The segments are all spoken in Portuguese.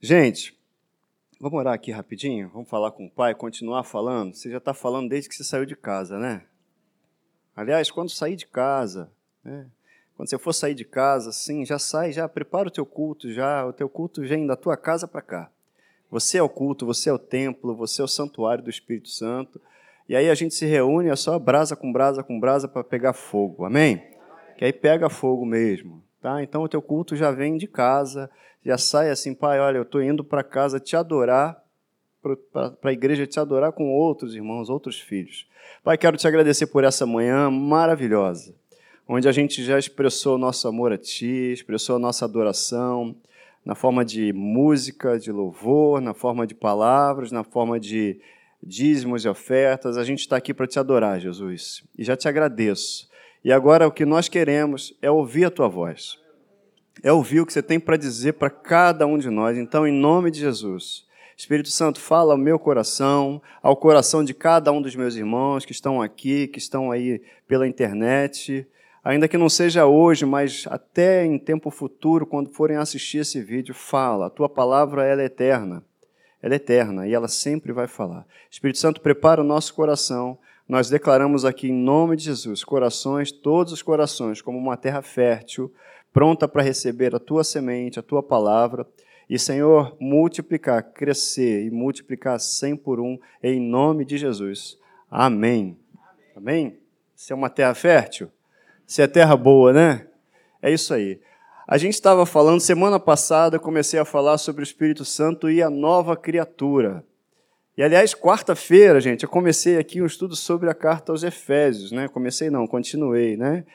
Gente, vamos orar aqui rapidinho? Vamos falar com o pai, continuar falando? Você já está falando desde que você saiu de casa, né? Aliás, quando sair de casa, né? quando você for sair de casa, sim, já sai, já prepara o teu culto, já o teu culto vem da tua casa para cá. Você é o culto, você é o templo, você é o santuário do Espírito Santo. E aí a gente se reúne, é só brasa com brasa com brasa para pegar fogo. Amém? Que aí pega fogo mesmo. Tá? Então o teu culto já vem de casa, já sai assim, pai, olha, eu estou indo para casa te adorar, para a igreja te adorar com outros irmãos, outros filhos. Pai, quero te agradecer por essa manhã maravilhosa, onde a gente já expressou o nosso amor a Ti, expressou a nossa adoração, na forma de música, de louvor, na forma de palavras, na forma de dízimos e ofertas. A gente está aqui para te adorar, Jesus. E já te agradeço. E agora o que nós queremos é ouvir a tua voz. É ouvir o que você tem para dizer para cada um de nós. Então, em nome de Jesus, Espírito Santo, fala ao meu coração, ao coração de cada um dos meus irmãos que estão aqui, que estão aí pela internet. Ainda que não seja hoje, mas até em tempo futuro, quando forem assistir esse vídeo, fala. A tua palavra ela é eterna. Ela é eterna e ela sempre vai falar. Espírito Santo, prepara o nosso coração nós declaramos aqui em nome de Jesus, corações, todos os corações, como uma terra fértil, pronta para receber a tua semente, a tua palavra. E, Senhor, multiplicar, crescer e multiplicar cem por um, em nome de Jesus. Amém. Amém? Se é uma terra fértil? Se é terra boa, né? É isso aí. A gente estava falando, semana passada, comecei a falar sobre o Espírito Santo e a nova criatura. E aliás, quarta-feira, gente, eu comecei aqui um estudo sobre a carta aos Efésios, né? Comecei não, continuei, né?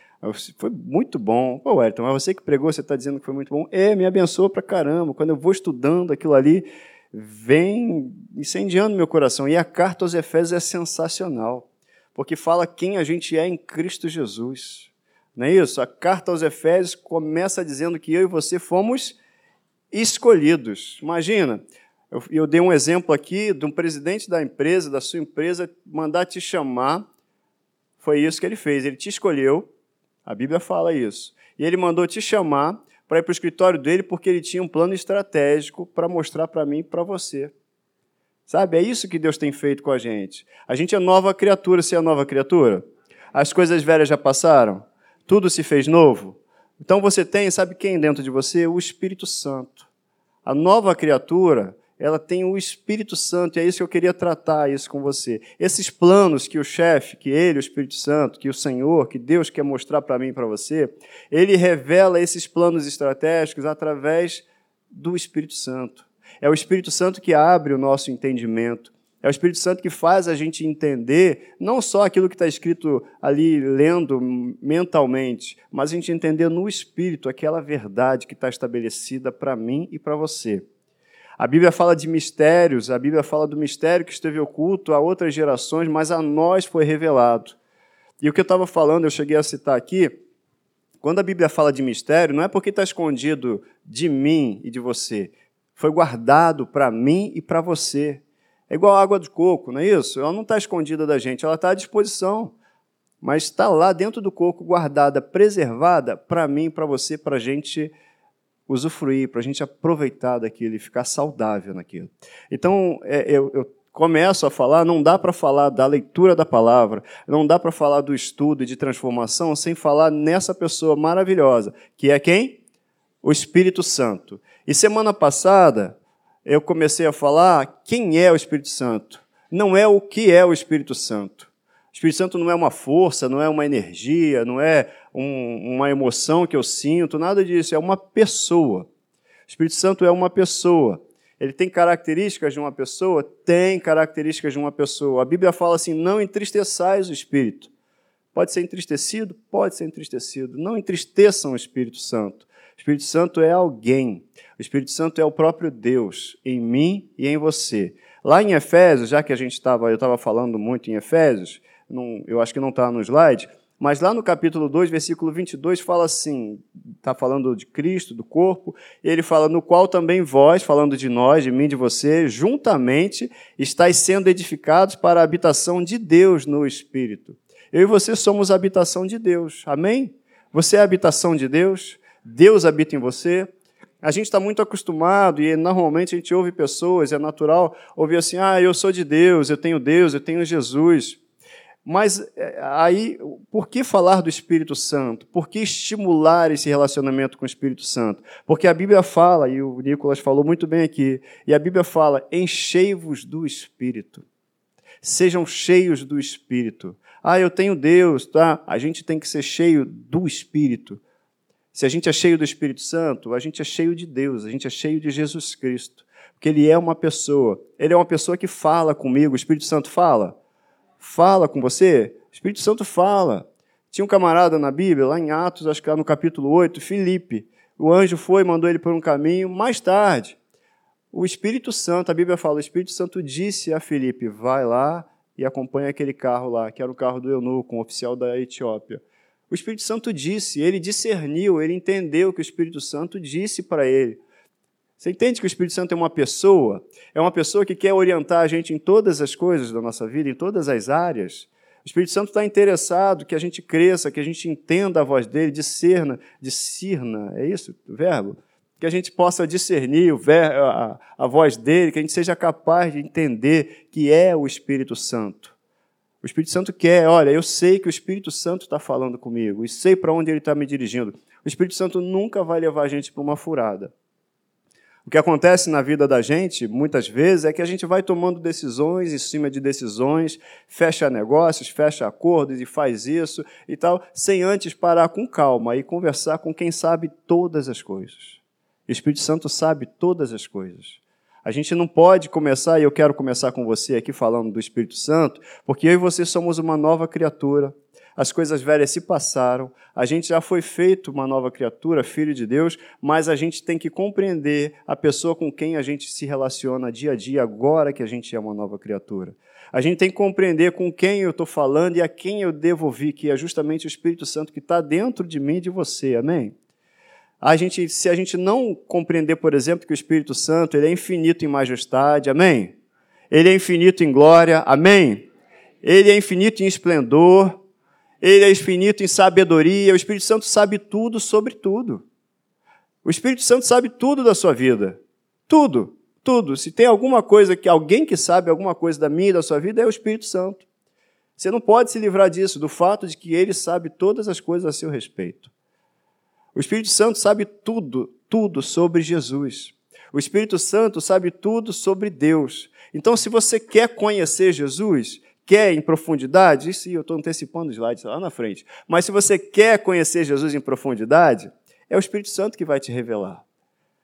Foi muito bom. Pô, Wellington, mas você que pregou, você está dizendo que foi muito bom. É, me abençoa pra caramba. Quando eu vou estudando aquilo ali, vem incendiando meu coração. E a carta aos Efésios é sensacional, porque fala quem a gente é em Cristo Jesus. Não é isso? A carta aos Efésios começa dizendo que eu e você fomos escolhidos. Imagina, eu, eu dei um exemplo aqui de um presidente da empresa, da sua empresa, mandar te chamar. Foi isso que ele fez. Ele te escolheu, a Bíblia fala isso. E ele mandou te chamar para ir para o escritório dele porque ele tinha um plano estratégico para mostrar para mim e para você. Sabe? É isso que Deus tem feito com a gente. A gente é nova criatura, se é nova criatura. As coisas velhas já passaram, tudo se fez novo. Então você tem, sabe quem dentro de você? O Espírito Santo. A nova criatura ela tem o Espírito Santo, e é isso que eu queria tratar isso com você. Esses planos que o chefe, que ele, o Espírito Santo, que o Senhor, que Deus quer mostrar para mim e para você, ele revela esses planos estratégicos através do Espírito Santo. É o Espírito Santo que abre o nosso entendimento. É o Espírito Santo que faz a gente entender não só aquilo que está escrito ali lendo mentalmente, mas a gente entender no Espírito aquela verdade que está estabelecida para mim e para você. A Bíblia fala de mistérios, a Bíblia fala do mistério que esteve oculto a outras gerações, mas a nós foi revelado. E o que eu estava falando, eu cheguei a citar aqui, quando a Bíblia fala de mistério, não é porque está escondido de mim e de você, foi guardado para mim e para você. É igual a água de coco, não é isso? Ela não está escondida da gente, ela está à disposição. Mas está lá dentro do coco, guardada, preservada para mim, para você, para a gente usufruir, para a gente aproveitar daquilo e ficar saudável naquilo. Então, é, eu, eu começo a falar, não dá para falar da leitura da palavra, não dá para falar do estudo e de transformação sem falar nessa pessoa maravilhosa, que é quem? O Espírito Santo. E semana passada eu comecei a falar quem é o Espírito Santo. Não é o que é o Espírito Santo. O Espírito Santo não é uma força, não é uma energia, não é um, uma emoção que eu sinto, nada disso. É uma pessoa. O Espírito Santo é uma pessoa. Ele tem características de uma pessoa? Tem características de uma pessoa. A Bíblia fala assim: não entristeçais o Espírito. Pode ser entristecido? Pode ser entristecido. Não entristeçam o Espírito Santo. O Espírito Santo é alguém. O Espírito Santo é o próprio Deus em mim e em você. Lá em Efésios, já que a gente estava, eu estava falando muito em Efésios, não, eu acho que não está no slide, mas lá no capítulo 2, versículo 22, fala assim: está falando de Cristo, do corpo, e ele fala: no qual também vós, falando de nós, de mim, de você, juntamente estáis sendo edificados para a habitação de Deus no Espírito. Eu e você somos a habitação de Deus, amém? Você é a habitação de Deus, Deus habita em você. A gente está muito acostumado e normalmente a gente ouve pessoas, é natural ouvir assim: ah, eu sou de Deus, eu tenho Deus, eu tenho Jesus. Mas é, aí, por que falar do Espírito Santo? Por que estimular esse relacionamento com o Espírito Santo? Porque a Bíblia fala, e o Nicolas falou muito bem aqui, e a Bíblia fala: enchei-vos do Espírito. Sejam cheios do Espírito. Ah, eu tenho Deus, tá? A gente tem que ser cheio do Espírito. Se a gente é cheio do Espírito Santo, a gente é cheio de Deus, a gente é cheio de Jesus Cristo. Porque Ele é uma pessoa. Ele é uma pessoa que fala comigo. O Espírito Santo fala? Fala com você? O Espírito Santo fala. Tinha um camarada na Bíblia, lá em Atos, acho que lá no capítulo 8, Filipe. O anjo foi, mandou ele por um caminho. Mais tarde, o Espírito Santo, a Bíblia fala, o Espírito Santo disse a Filipe: vai lá e acompanha aquele carro lá, que era o carro do eunuco, um oficial da Etiópia. O Espírito Santo disse, ele discerniu, ele entendeu o que o Espírito Santo disse para ele. Você entende que o Espírito Santo é uma pessoa? É uma pessoa que quer orientar a gente em todas as coisas da nossa vida, em todas as áreas. O Espírito Santo está interessado que a gente cresça, que a gente entenda a voz dele, discerna, discerna, é isso o verbo? Que a gente possa discernir a, a voz dele, que a gente seja capaz de entender que é o Espírito Santo. O Espírito Santo quer, olha, eu sei que o Espírito Santo está falando comigo e sei para onde ele está me dirigindo. O Espírito Santo nunca vai levar a gente para uma furada. O que acontece na vida da gente, muitas vezes, é que a gente vai tomando decisões em cima de decisões, fecha negócios, fecha acordos e faz isso e tal, sem antes parar com calma e conversar com quem sabe todas as coisas. O Espírito Santo sabe todas as coisas. A gente não pode começar, e eu quero começar com você aqui falando do Espírito Santo, porque eu e você somos uma nova criatura. As coisas velhas se passaram, a gente já foi feito uma nova criatura, filho de Deus, mas a gente tem que compreender a pessoa com quem a gente se relaciona dia a dia, agora que a gente é uma nova criatura. A gente tem que compreender com quem eu estou falando e a quem eu devo ouvir, que é justamente o Espírito Santo que está dentro de mim e de você. Amém? A gente, se a gente não compreender, por exemplo, que o Espírito Santo ele é infinito em majestade, amém? Ele é infinito em glória, amém? Ele é infinito em esplendor, ele é infinito em sabedoria, o Espírito Santo sabe tudo sobre tudo. O Espírito Santo sabe tudo da sua vida. Tudo, tudo. Se tem alguma coisa que alguém que sabe alguma coisa da minha e da sua vida, é o Espírito Santo. Você não pode se livrar disso, do fato de que ele sabe todas as coisas a seu respeito. O Espírito Santo sabe tudo, tudo sobre Jesus. O Espírito Santo sabe tudo sobre Deus. Então, se você quer conhecer Jesus, quer em profundidade, isso eu estou antecipando o slide lá na frente, mas se você quer conhecer Jesus em profundidade, é o Espírito Santo que vai te revelar.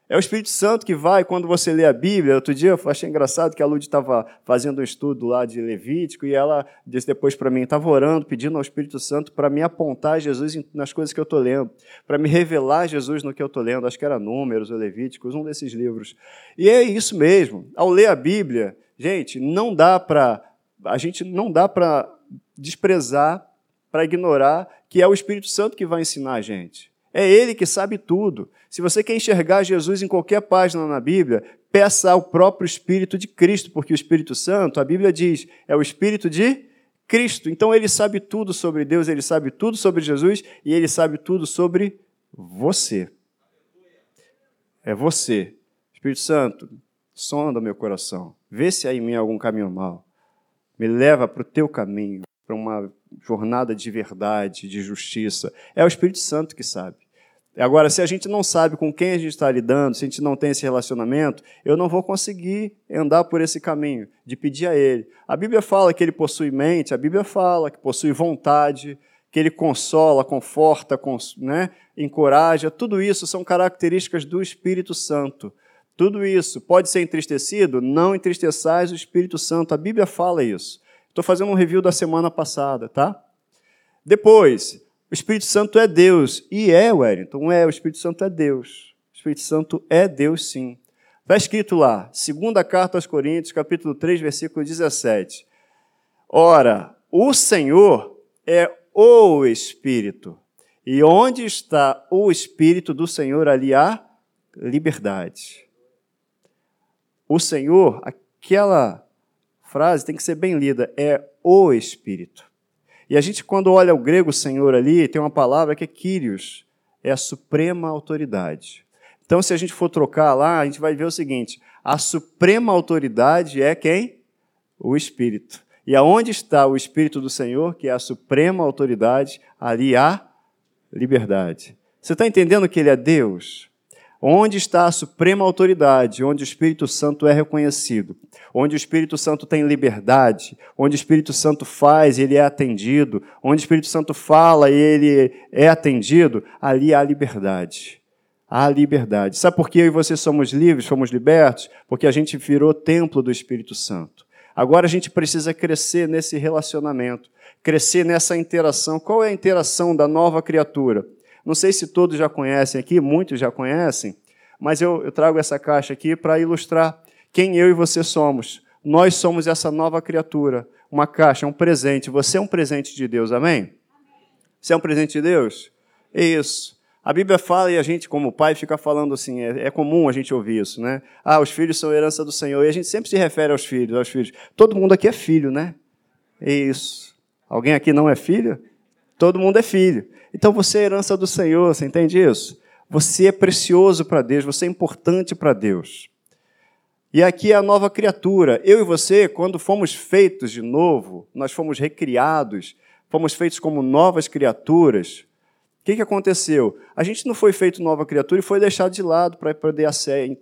É o Espírito Santo que vai, quando você lê a Bíblia. Outro dia eu achei engraçado que a Lud estava fazendo um estudo lá de Levítico e ela disse depois para mim: estava orando, pedindo ao Espírito Santo para me apontar Jesus nas coisas que eu estou lendo, para me revelar Jesus no que eu estou lendo. Acho que era Números ou Levíticos, um desses livros. E é isso mesmo. Ao ler a Bíblia, gente, não dá para. A gente não dá para desprezar, para ignorar que é o Espírito Santo que vai ensinar a gente. É Ele que sabe tudo. Se você quer enxergar Jesus em qualquer página na Bíblia, peça ao próprio Espírito de Cristo, porque o Espírito Santo, a Bíblia diz, é o Espírito de Cristo. Então ele sabe tudo sobre Deus, ele sabe tudo sobre Jesus e ele sabe tudo sobre você. É você. Espírito Santo, sonda meu coração. Vê se há em mim algum caminho mal. Me leva para o teu caminho, para uma jornada de verdade, de justiça. É o Espírito Santo que sabe. Agora, se a gente não sabe com quem a gente está lidando, se a gente não tem esse relacionamento, eu não vou conseguir andar por esse caminho de pedir a Ele. A Bíblia fala que Ele possui mente, a Bíblia fala que possui vontade, que Ele consola, conforta, cons né, encoraja. Tudo isso são características do Espírito Santo. Tudo isso pode ser entristecido? Não entristeçais o Espírito Santo. A Bíblia fala isso. Estou fazendo um review da semana passada, tá? Depois, o Espírito Santo é Deus. E é, Wellington, é, o Espírito Santo é Deus. O Espírito Santo é Deus, sim. Está escrito lá, segunda carta aos Coríntios, capítulo 3, versículo 17. Ora, o Senhor é o Espírito. E onde está o Espírito do Senhor, ali há liberdade. O Senhor, aquela frase tem que ser bem lida, é o Espírito. E a gente, quando olha o grego Senhor ali, tem uma palavra que é Kyrios, é a suprema autoridade. Então, se a gente for trocar lá, a gente vai ver o seguinte: a suprema autoridade é quem? O Espírito. E aonde está o Espírito do Senhor, que é a suprema autoridade, ali há liberdade. Você está entendendo que Ele é Deus? Onde está a suprema autoridade, onde o Espírito Santo é reconhecido, onde o Espírito Santo tem liberdade, onde o Espírito Santo faz e ele é atendido, onde o Espírito Santo fala e ele é atendido, ali há liberdade. Há liberdade. Sabe por que eu e você somos livres, somos libertos? Porque a gente virou templo do Espírito Santo. Agora a gente precisa crescer nesse relacionamento, crescer nessa interação. Qual é a interação da nova criatura? Não sei se todos já conhecem aqui, muitos já conhecem, mas eu, eu trago essa caixa aqui para ilustrar quem eu e você somos. Nós somos essa nova criatura, uma caixa, um presente. Você é um presente de Deus, amém? Você é um presente de Deus? É isso. A Bíblia fala e a gente, como pai, fica falando assim, é, é, comum a gente ouvir isso, né? Ah, os filhos são herança do Senhor. E a gente sempre se refere aos filhos, aos filhos. Todo mundo aqui é filho, né? É isso. Alguém aqui não é filho? Todo mundo é filho. Então você é herança do Senhor, você entende isso? Você é precioso para Deus, você é importante para Deus. E aqui é a nova criatura. Eu e você, quando fomos feitos de novo, nós fomos recriados, fomos feitos como novas criaturas. O que, que aconteceu? A gente não foi feito nova criatura e foi deixado de lado para poder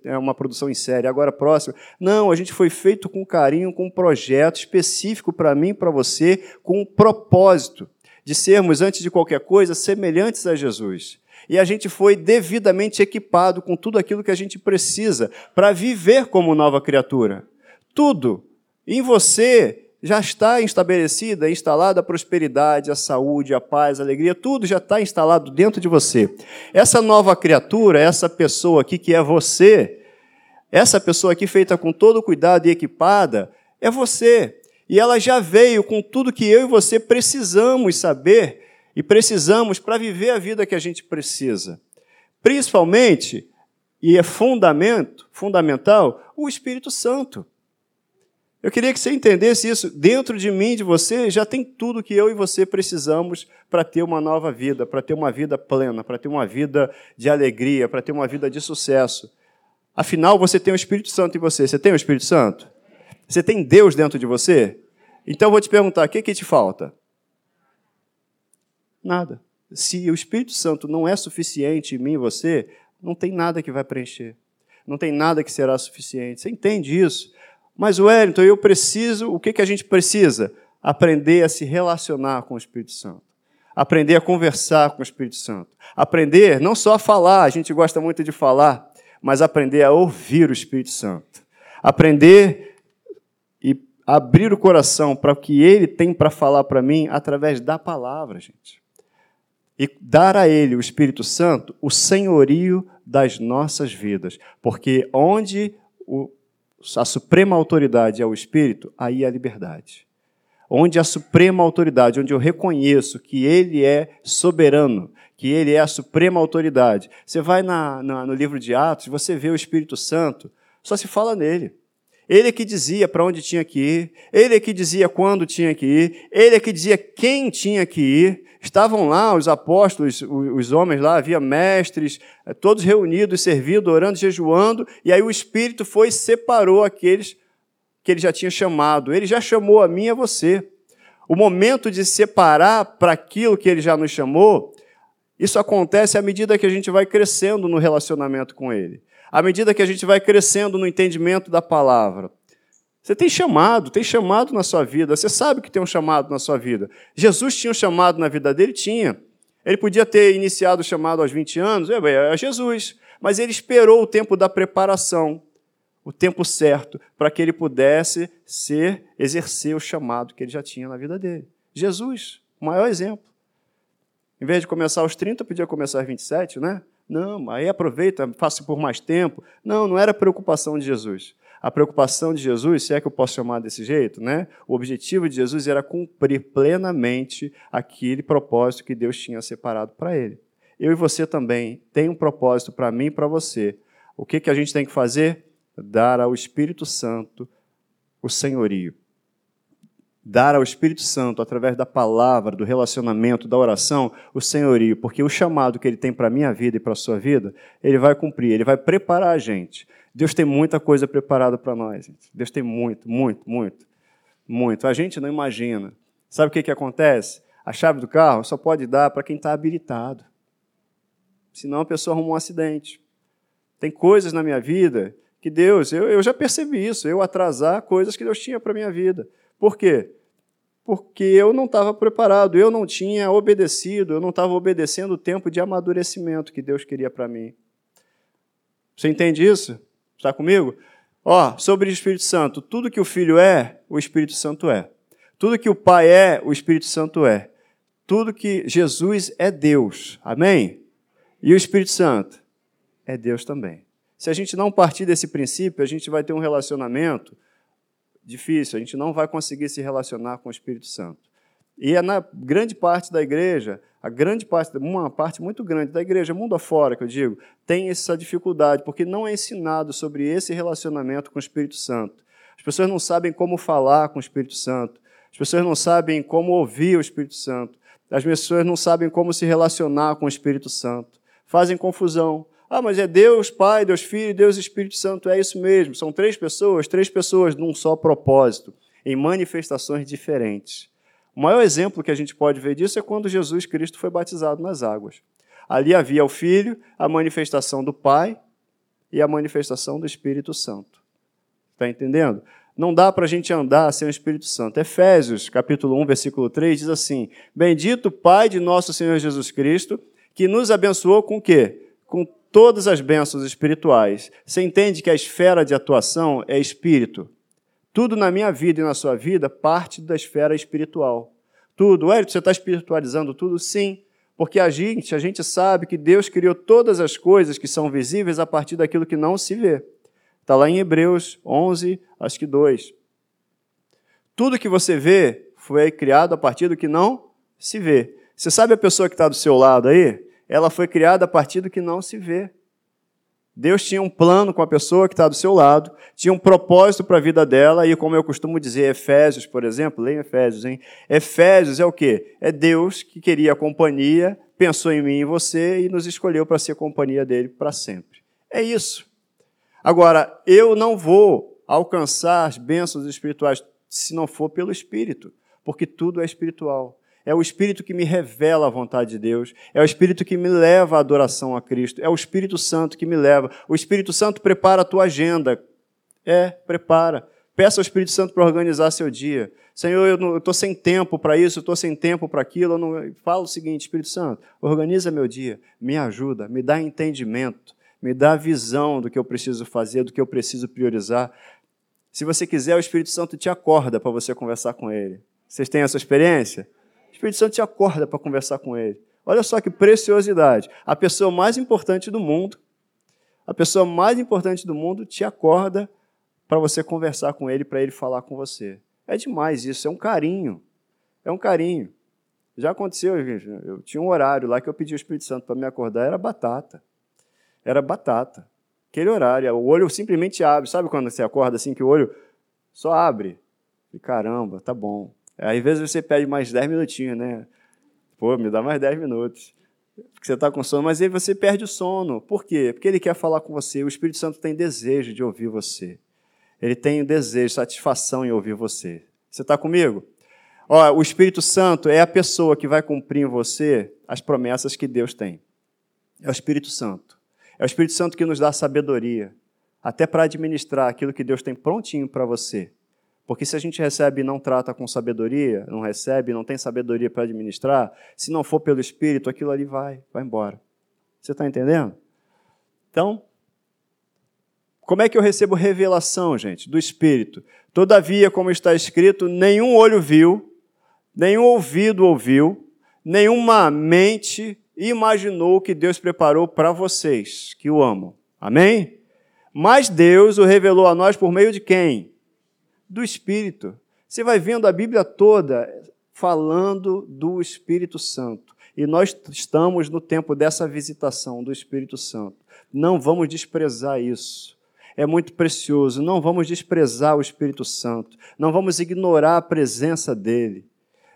é, uma produção em série, agora próxima. Não, a gente foi feito com carinho, com um projeto específico para mim para você, com um propósito de sermos, antes de qualquer coisa, semelhantes a Jesus. E a gente foi devidamente equipado com tudo aquilo que a gente precisa para viver como nova criatura. Tudo em você já está estabelecida, instalada a prosperidade, a saúde, a paz, a alegria, tudo já está instalado dentro de você. Essa nova criatura, essa pessoa aqui que é você, essa pessoa aqui feita com todo cuidado e equipada, é você. E ela já veio com tudo que eu e você precisamos saber e precisamos para viver a vida que a gente precisa. Principalmente, e é fundamento, fundamental, o Espírito Santo. Eu queria que você entendesse isso. Dentro de mim, de você, já tem tudo que eu e você precisamos para ter uma nova vida, para ter uma vida plena, para ter uma vida de alegria, para ter uma vida de sucesso. Afinal, você tem o Espírito Santo em você. Você tem o Espírito Santo? Você tem Deus dentro de você? Então eu vou te perguntar: o que, que te falta? Nada. Se o Espírito Santo não é suficiente em mim e você, não tem nada que vai preencher. Não tem nada que será suficiente. Você entende isso? Mas, Wellington, eu preciso. O que, que a gente precisa? Aprender a se relacionar com o Espírito Santo. Aprender a conversar com o Espírito Santo. Aprender não só a falar, a gente gosta muito de falar, mas aprender a ouvir o Espírito Santo. Aprender abrir o coração para o que ele tem para falar para mim através da palavra, gente. E dar a ele, o Espírito Santo, o senhorio das nossas vidas. Porque onde o, a suprema autoridade é o Espírito, aí é a liberdade. Onde a suprema autoridade, onde eu reconheço que ele é soberano, que ele é a suprema autoridade. Você vai na, na, no livro de Atos, você vê o Espírito Santo, só se fala nele. Ele é que dizia para onde tinha que ir, ele é que dizia quando tinha que ir, ele é que dizia quem tinha que ir. Estavam lá os apóstolos, os homens lá, havia mestres, eh, todos reunidos, servindo, orando, jejuando, e aí o Espírito foi e separou aqueles que ele já tinha chamado. Ele já chamou a mim e a você. O momento de separar para aquilo que ele já nos chamou, isso acontece à medida que a gente vai crescendo no relacionamento com ele à medida que a gente vai crescendo no entendimento da palavra. Você tem chamado, tem chamado na sua vida, você sabe que tem um chamado na sua vida. Jesus tinha um chamado na vida dele? Tinha. Ele podia ter iniciado o chamado aos 20 anos, é, é Jesus, mas ele esperou o tempo da preparação, o tempo certo, para que ele pudesse ser, exercer o chamado que ele já tinha na vida dele. Jesus, o maior exemplo. Em vez de começar aos 30, podia começar aos 27, né? Não, aí aproveita, faça por mais tempo. Não, não era a preocupação de Jesus. A preocupação de Jesus, se é que eu posso chamar desse jeito, né? O objetivo de Jesus era cumprir plenamente aquele propósito que Deus tinha separado para ele. Eu e você também tem um propósito para mim e para você. O que, que a gente tem que fazer? Dar ao Espírito Santo o senhorio. Dar ao Espírito Santo, através da palavra, do relacionamento, da oração, o senhorio, porque o chamado que ele tem para a minha vida e para a sua vida, ele vai cumprir, ele vai preparar a gente. Deus tem muita coisa preparada para nós. Gente. Deus tem muito, muito, muito, muito. A gente não imagina. Sabe o que, que acontece? A chave do carro só pode dar para quem está habilitado. Senão a pessoa arruma um acidente. Tem coisas na minha vida que Deus, eu, eu já percebi isso, eu atrasar coisas que Deus tinha para minha vida. Por quê? Porque eu não estava preparado, eu não tinha obedecido, eu não estava obedecendo o tempo de amadurecimento que Deus queria para mim. Você entende isso? Está comigo? Ó, sobre o Espírito Santo, tudo que o Filho é, o Espírito Santo é. Tudo que o Pai é, o Espírito Santo é. Tudo que Jesus é Deus. Amém? E o Espírito Santo é Deus também. Se a gente não partir desse princípio, a gente vai ter um relacionamento difícil, a gente não vai conseguir se relacionar com o Espírito Santo. E é na grande parte da igreja, a grande parte, uma parte muito grande da igreja, mundo afora, que eu digo, tem essa dificuldade, porque não é ensinado sobre esse relacionamento com o Espírito Santo. As pessoas não sabem como falar com o Espírito Santo. As pessoas não sabem como ouvir o Espírito Santo. As pessoas não sabem como se relacionar com o Espírito Santo. Fazem confusão. Ah, mas é Deus Pai, Deus Filho, Deus Espírito Santo. É isso mesmo. São três pessoas, três pessoas num só propósito, em manifestações diferentes. O maior exemplo que a gente pode ver disso é quando Jesus Cristo foi batizado nas águas. Ali havia o Filho, a manifestação do Pai e a manifestação do Espírito Santo. Está entendendo? Não dá para a gente andar sem o Espírito Santo. Efésios, capítulo 1, versículo 3, diz assim: Bendito Pai de nosso Senhor Jesus Cristo, que nos abençoou com o quê? Todas as bênçãos espirituais. Você entende que a esfera de atuação é espírito. Tudo na minha vida e na sua vida parte da esfera espiritual. Tudo. Hélio, você está espiritualizando tudo? Sim. Porque a gente, a gente sabe que Deus criou todas as coisas que são visíveis a partir daquilo que não se vê. Está lá em Hebreus 11, acho que 2. Tudo que você vê foi criado a partir do que não se vê. Você sabe a pessoa que está do seu lado aí? Ela foi criada a partir do que não se vê. Deus tinha um plano com a pessoa que está do seu lado, tinha um propósito para a vida dela, e como eu costumo dizer, Efésios, por exemplo, leia Efésios, hein? Efésios é o quê? É Deus que queria a companhia, pensou em mim e você e nos escolheu para ser companhia dele para sempre. É isso. Agora, eu não vou alcançar as bênçãos espirituais se não for pelo Espírito, porque tudo é espiritual. É o Espírito que me revela a vontade de Deus. É o Espírito que me leva à adoração a Cristo. É o Espírito Santo que me leva. O Espírito Santo prepara a tua agenda. É, prepara. Peça ao Espírito Santo para organizar seu dia. Senhor, eu estou sem tempo para isso, eu estou sem tempo para aquilo. Eu não... Fala o seguinte, Espírito Santo, organiza meu dia, me ajuda, me dá entendimento, me dá visão do que eu preciso fazer, do que eu preciso priorizar. Se você quiser, o Espírito Santo te acorda para você conversar com ele. Vocês têm essa experiência? O Espírito Santo te acorda para conversar com ele. Olha só que preciosidade. A pessoa mais importante do mundo, a pessoa mais importante do mundo te acorda para você conversar com ele, para ele falar com você. É demais isso, é um carinho. É um carinho. Já aconteceu. Eu tinha um horário lá que eu pedi ao Espírito Santo para me acordar, era batata. Era batata. Aquele horário, o olho simplesmente abre. Sabe quando você acorda assim que o olho só abre? E caramba, tá bom. Às vezes você pede mais 10 minutinhos, né? Pô, me dá mais 10 minutos. Porque você está com sono, mas aí você perde o sono. Por quê? Porque ele quer falar com você. O Espírito Santo tem desejo de ouvir você. Ele tem desejo, satisfação em ouvir você. Você está comigo? Ó, o Espírito Santo é a pessoa que vai cumprir em você as promessas que Deus tem. É o Espírito Santo. É o Espírito Santo que nos dá sabedoria, até para administrar aquilo que Deus tem prontinho para você. Porque se a gente recebe e não trata com sabedoria, não recebe, não tem sabedoria para administrar, se não for pelo Espírito, aquilo ali vai, vai embora. Você está entendendo? Então, como é que eu recebo revelação, gente, do Espírito? Todavia, como está escrito, nenhum olho viu, nenhum ouvido ouviu, nenhuma mente imaginou que Deus preparou para vocês que o amam. Amém? Mas Deus o revelou a nós por meio de quem? Do Espírito. Você vai vendo a Bíblia toda falando do Espírito Santo. E nós estamos no tempo dessa visitação do Espírito Santo. Não vamos desprezar isso. é muito precioso. Não vamos desprezar o Espírito Santo, não vamos ignorar a presença dele.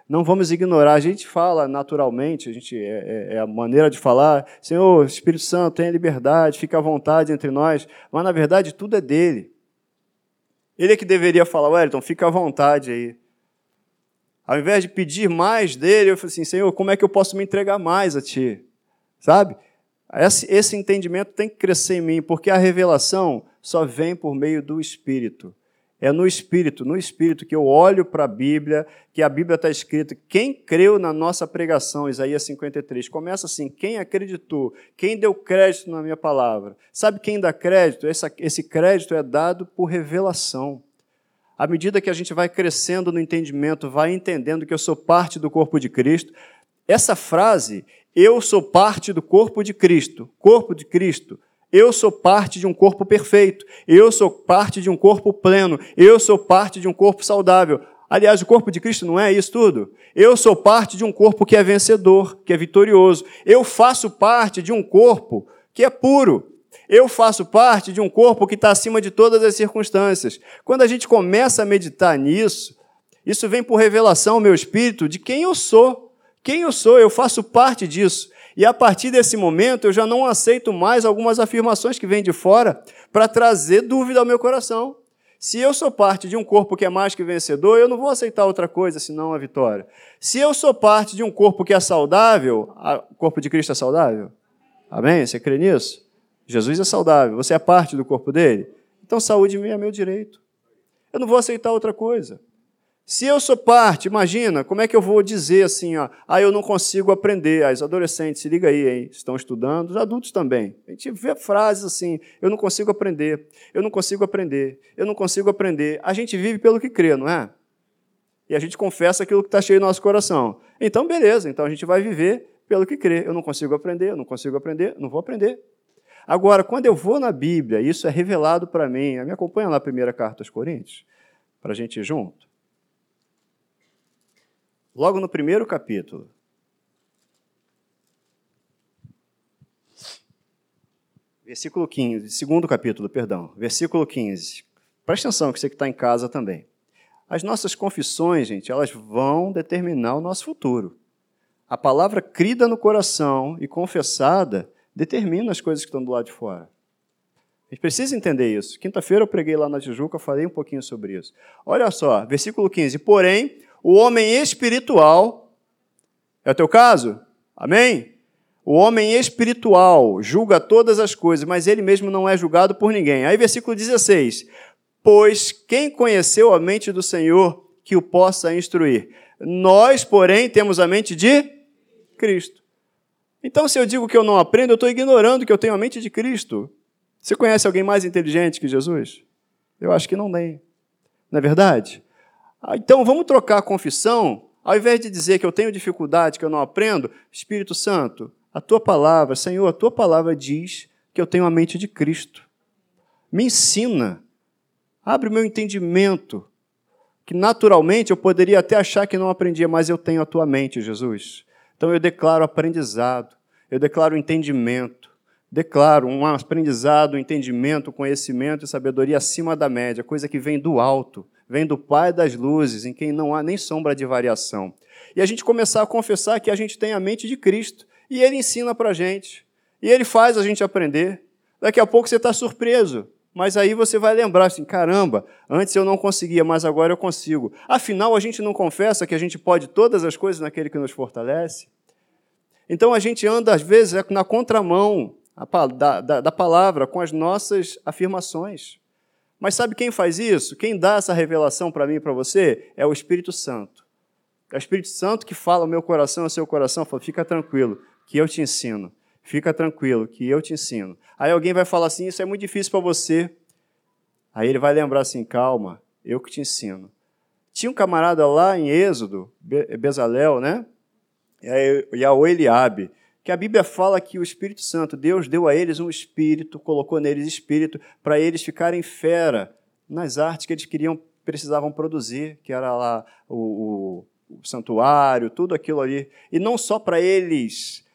Não vamos ignorar. A gente fala naturalmente, a gente é, é, é a maneira de falar, Senhor, Espírito Santo, tenha liberdade, fica à vontade entre nós, mas na verdade tudo é dele. Ele é que deveria falar, Wellington, fica à vontade aí. Ao invés de pedir mais dele, eu falei assim, Senhor, como é que eu posso me entregar mais a Ti? Sabe? Esse, esse entendimento tem que crescer em mim, porque a revelação só vem por meio do Espírito. É no Espírito, no Espírito que eu olho para a Bíblia, que a Bíblia está escrita. Quem creu na nossa pregação, Isaías 53, começa assim: quem acreditou, quem deu crédito na minha palavra. Sabe quem dá crédito? Esse, esse crédito é dado por revelação. À medida que a gente vai crescendo no entendimento, vai entendendo que eu sou parte do corpo de Cristo, essa frase, eu sou parte do corpo de Cristo, corpo de Cristo, eu sou parte de um corpo perfeito. Eu sou parte de um corpo pleno. Eu sou parte de um corpo saudável. Aliás, o corpo de Cristo não é isso tudo. Eu sou parte de um corpo que é vencedor, que é vitorioso. Eu faço parte de um corpo que é puro. Eu faço parte de um corpo que está acima de todas as circunstâncias. Quando a gente começa a meditar nisso, isso vem por revelação meu espírito de quem eu sou. Quem eu sou, eu faço parte disso. E a partir desse momento, eu já não aceito mais algumas afirmações que vêm de fora para trazer dúvida ao meu coração. Se eu sou parte de um corpo que é mais que vencedor, eu não vou aceitar outra coisa senão a vitória. Se eu sou parte de um corpo que é saudável, o corpo de Cristo é saudável? Amém? Você crê nisso? Jesus é saudável, você é parte do corpo dele? Então saúde é meu direito. Eu não vou aceitar outra coisa. Se eu sou parte, imagina, como é que eu vou dizer assim, ó, ah, eu não consigo aprender. As adolescentes, se liga aí, hein, estão estudando, os adultos também. A gente vê frases assim, eu não consigo aprender, eu não consigo aprender, eu não consigo aprender. A gente vive pelo que crê, não é? E a gente confessa aquilo que está cheio no nosso coração. Então, beleza, então a gente vai viver pelo que crê. Eu não consigo aprender, eu não consigo aprender, não vou aprender. Agora, quando eu vou na Bíblia, isso é revelado para mim. Me acompanha lá a primeira carta aos Coríntios, para a gente ir junto logo no primeiro capítulo. Versículo 15, segundo capítulo, perdão, versículo 15. Presta atenção que você que está em casa também. As nossas confissões, gente, elas vão determinar o nosso futuro. A palavra crida no coração e confessada determina as coisas que estão do lado de fora. A gente precisa entender isso. Quinta-feira eu preguei lá na Tijuca, falei um pouquinho sobre isso. Olha só, versículo 15. Porém, o homem espiritual, é o teu caso? Amém? O homem espiritual julga todas as coisas, mas ele mesmo não é julgado por ninguém. Aí, versículo 16: Pois quem conheceu a mente do Senhor que o possa instruir? Nós, porém, temos a mente de Cristo. Então, se eu digo que eu não aprendo, eu estou ignorando que eu tenho a mente de Cristo. Você conhece alguém mais inteligente que Jesus? Eu acho que não tem. Não é verdade? Ah, então, vamos trocar a confissão. Ao invés de dizer que eu tenho dificuldade, que eu não aprendo, Espírito Santo, a tua palavra, Senhor, a tua palavra diz que eu tenho a mente de Cristo. Me ensina. Abre o meu entendimento. Que naturalmente eu poderia até achar que não aprendia, mas eu tenho a tua mente, Jesus. Então eu declaro aprendizado, eu declaro entendimento, declaro um aprendizado, um entendimento, conhecimento e sabedoria acima da média, coisa que vem do alto vem do Pai das luzes, em quem não há nem sombra de variação. E a gente começar a confessar que a gente tem a mente de Cristo, e Ele ensina para a gente, e Ele faz a gente aprender. Daqui a pouco você está surpreso, mas aí você vai lembrar assim: caramba, antes eu não conseguia, mas agora eu consigo. Afinal, a gente não confessa que a gente pode todas as coisas naquele que nos fortalece? Então a gente anda, às vezes, na contramão da, da, da palavra, com as nossas afirmações. Mas sabe quem faz isso? Quem dá essa revelação para mim e para você? É o Espírito Santo. É o Espírito Santo que fala ao meu coração, ao seu coração, fala, fica tranquilo, que eu te ensino. Fica tranquilo, que eu te ensino. Aí alguém vai falar assim, isso é muito difícil para você. Aí ele vai lembrar assim, calma, eu que te ensino. Tinha um camarada lá em Êxodo, Bezalel, né? E a Eliabe que a Bíblia fala que o Espírito Santo, Deus deu a eles um espírito, colocou neles espírito, para eles ficarem fera nas artes que eles queriam, precisavam produzir, que era lá o, o, o santuário, tudo aquilo ali. E não só para eles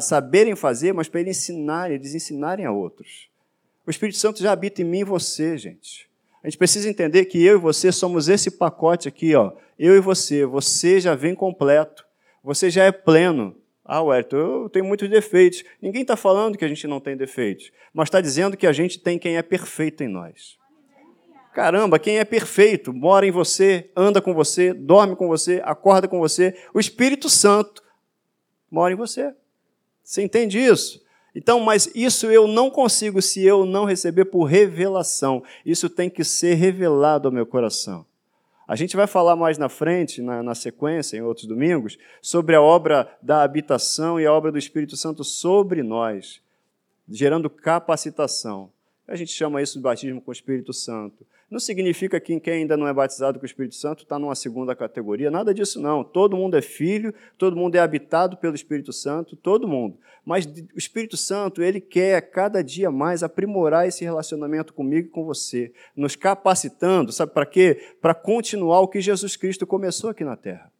saberem fazer, mas para eles ensinarem, eles ensinarem a outros. O Espírito Santo já habita em mim e você, gente. A gente precisa entender que eu e você somos esse pacote aqui, ó. Eu e você. Você já vem completo. Você já é pleno. Ah, Wellington, eu tenho muitos defeitos. Ninguém está falando que a gente não tem defeitos, mas está dizendo que a gente tem quem é perfeito em nós. Caramba, quem é perfeito mora em você, anda com você, dorme com você, acorda com você. O Espírito Santo mora em você. Você entende isso? Então, mas isso eu não consigo se eu não receber por revelação. Isso tem que ser revelado ao meu coração. A gente vai falar mais na frente, na, na, sequência, em outros domingos, sobre a obra da habitação e a obra do Espírito Santo sobre nós, gerando capacitação. A gente chama isso de batismo com o Espírito Santo. Não significa que quem ainda não é batizado com o Espírito Santo está numa segunda categoria, nada disso não. Todo mundo é filho, todo mundo é habitado pelo Espírito Santo, todo mundo. Mas o Espírito Santo, ele quer cada dia mais aprimorar esse relacionamento comigo e com você, nos capacitando, sabe para quê? Para continuar o que Jesus Cristo começou aqui na terra.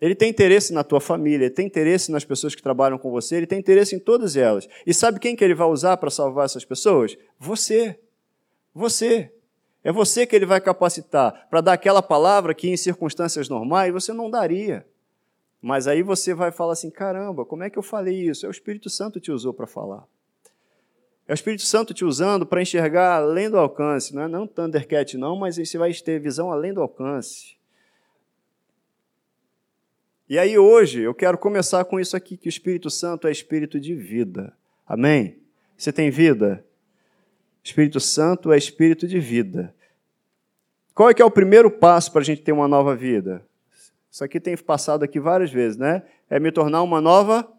Ele tem interesse na tua família, ele tem interesse nas pessoas que trabalham com você, ele tem interesse em todas elas. E sabe quem que ele vai usar para salvar essas pessoas? Você. Você. É você que ele vai capacitar para dar aquela palavra que em circunstâncias normais você não daria. Mas aí você vai falar assim: caramba, como é que eu falei isso? É o Espírito Santo te usou para falar. É o Espírito Santo te usando para enxergar além do alcance. Não é não Thundercat, não, mas você vai ter visão além do alcance. E aí hoje eu quero começar com isso aqui, que o Espírito Santo é espírito de vida. Amém? Você tem vida? Espírito Santo é espírito de vida. Qual é que é o primeiro passo para a gente ter uma nova vida? Isso aqui tem passado aqui várias vezes, né? É me tornar uma nova.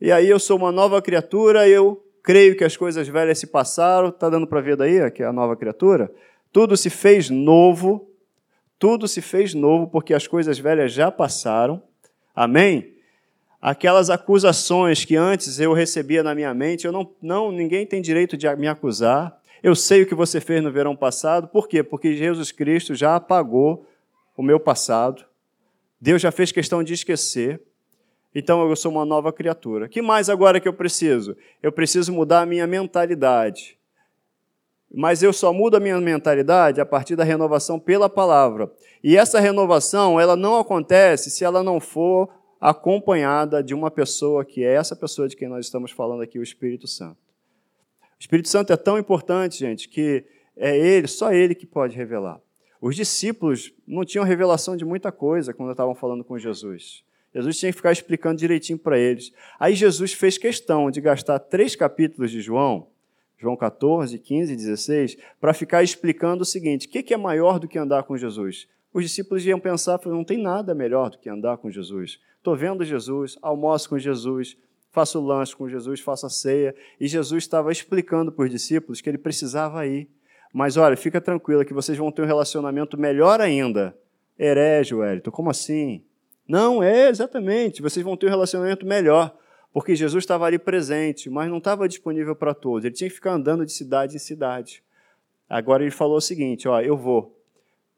E aí eu sou uma nova criatura, eu creio que as coisas velhas se passaram. Está dando para ver daí que é a nova criatura? Tudo se fez novo. Tudo se fez novo porque as coisas velhas já passaram. Amém? aquelas acusações que antes eu recebia na minha mente, eu não, não, ninguém tem direito de me acusar. Eu sei o que você fez no verão passado. Por quê? Porque Jesus Cristo já apagou o meu passado. Deus já fez questão de esquecer. Então eu sou uma nova criatura. Que mais agora que eu preciso? Eu preciso mudar a minha mentalidade. Mas eu só mudo a minha mentalidade a partir da renovação pela palavra. E essa renovação, ela não acontece se ela não for acompanhada de uma pessoa que é essa pessoa de quem nós estamos falando aqui, o Espírito Santo. O Espírito Santo é tão importante, gente, que é ele, só ele que pode revelar. Os discípulos não tinham revelação de muita coisa quando estavam falando com Jesus. Jesus tinha que ficar explicando direitinho para eles. Aí Jesus fez questão de gastar três capítulos de João, João 14, 15 e 16, para ficar explicando o seguinte: o que é maior do que andar com Jesus? Os discípulos iam pensar, não tem nada melhor do que andar com Jesus. Estou vendo Jesus, almoço com Jesus, faço lanche com Jesus, faço a ceia. E Jesus estava explicando para os discípulos que ele precisava ir. Mas olha, fica tranquila que vocês vão ter um relacionamento melhor ainda. Herégio, Wellington, como assim? Não, é exatamente, vocês vão ter um relacionamento melhor. Porque Jesus estava ali presente, mas não estava disponível para todos. Ele tinha que ficar andando de cidade em cidade. Agora ele falou o seguinte: ó, eu vou,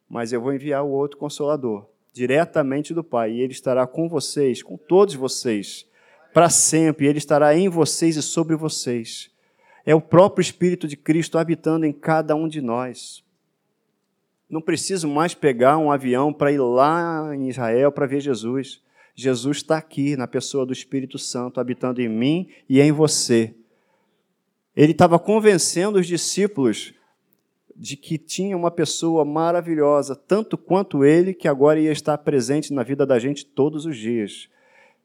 mas eu vou enviar o outro consolador, diretamente do Pai, e ele estará com vocês, com todos vocês, para sempre, ele estará em vocês e sobre vocês. É o próprio Espírito de Cristo habitando em cada um de nós. Não preciso mais pegar um avião para ir lá em Israel para ver Jesus. Jesus está aqui, na pessoa do Espírito Santo, habitando em mim e em você. Ele estava convencendo os discípulos de que tinha uma pessoa maravilhosa, tanto quanto ele, que agora ia estar presente na vida da gente todos os dias.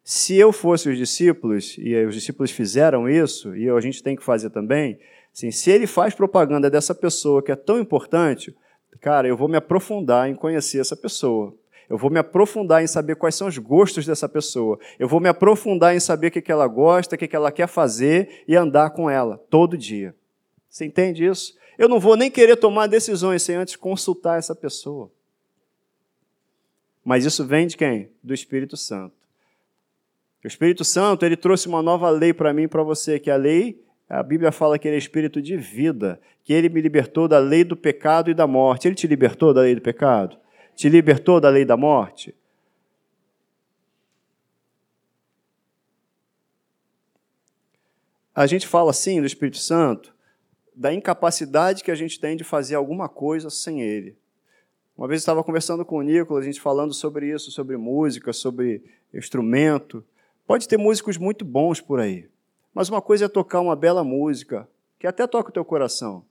Se eu fosse os discípulos, e os discípulos fizeram isso, e a gente tem que fazer também, assim, se ele faz propaganda dessa pessoa que é tão importante, cara, eu vou me aprofundar em conhecer essa pessoa. Eu vou me aprofundar em saber quais são os gostos dessa pessoa. Eu vou me aprofundar em saber o que ela gosta, o que ela quer fazer e andar com ela todo dia. Você entende isso? Eu não vou nem querer tomar decisões sem antes consultar essa pessoa. Mas isso vem de quem? Do Espírito Santo. O Espírito Santo, ele trouxe uma nova lei para mim e para você, que a lei, a Bíblia fala que ele é espírito de vida, que ele me libertou da lei do pecado e da morte. Ele te libertou da lei do pecado? Te libertou da lei da morte? A gente fala assim do Espírito Santo, da incapacidade que a gente tem de fazer alguma coisa sem Ele. Uma vez eu estava conversando com o Nicolas, a gente falando sobre isso, sobre música, sobre instrumento. Pode ter músicos muito bons por aí, mas uma coisa é tocar uma bela música, que até toca o teu coração,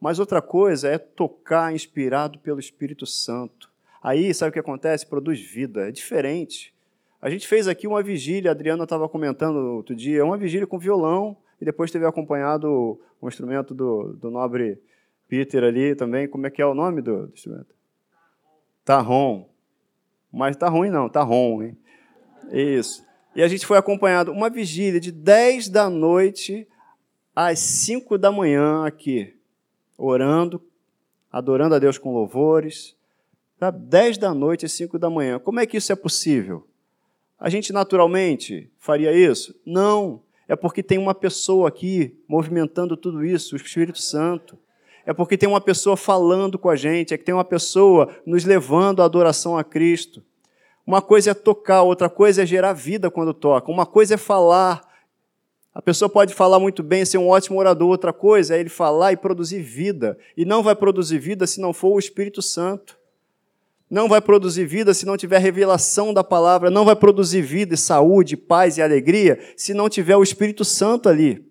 mas outra coisa é tocar inspirado pelo Espírito Santo. Aí, sabe o que acontece? Produz vida, é diferente. A gente fez aqui uma vigília, a Adriana estava comentando outro dia, uma vigília com violão, e depois teve acompanhado o instrumento do, do nobre Peter ali também. Como é que é o nome do, do instrumento? Tarrom. Mas tá ruim não, tá ruim. hein? Isso. E a gente foi acompanhado uma vigília de 10 da noite às 5 da manhã aqui, orando, adorando a Deus com louvores. Tá? 10 da noite às 5 da manhã. Como é que isso é possível? A gente naturalmente faria isso? Não. É porque tem uma pessoa aqui movimentando tudo isso, o Espírito Santo é porque tem uma pessoa falando com a gente, é que tem uma pessoa nos levando à adoração a Cristo. Uma coisa é tocar, outra coisa é gerar vida quando toca. Uma coisa é falar. A pessoa pode falar muito bem, ser um ótimo orador. Outra coisa é ele falar e produzir vida. E não vai produzir vida se não for o Espírito Santo. Não vai produzir vida se não tiver revelação da palavra. Não vai produzir vida, saúde, paz e alegria se não tiver o Espírito Santo ali.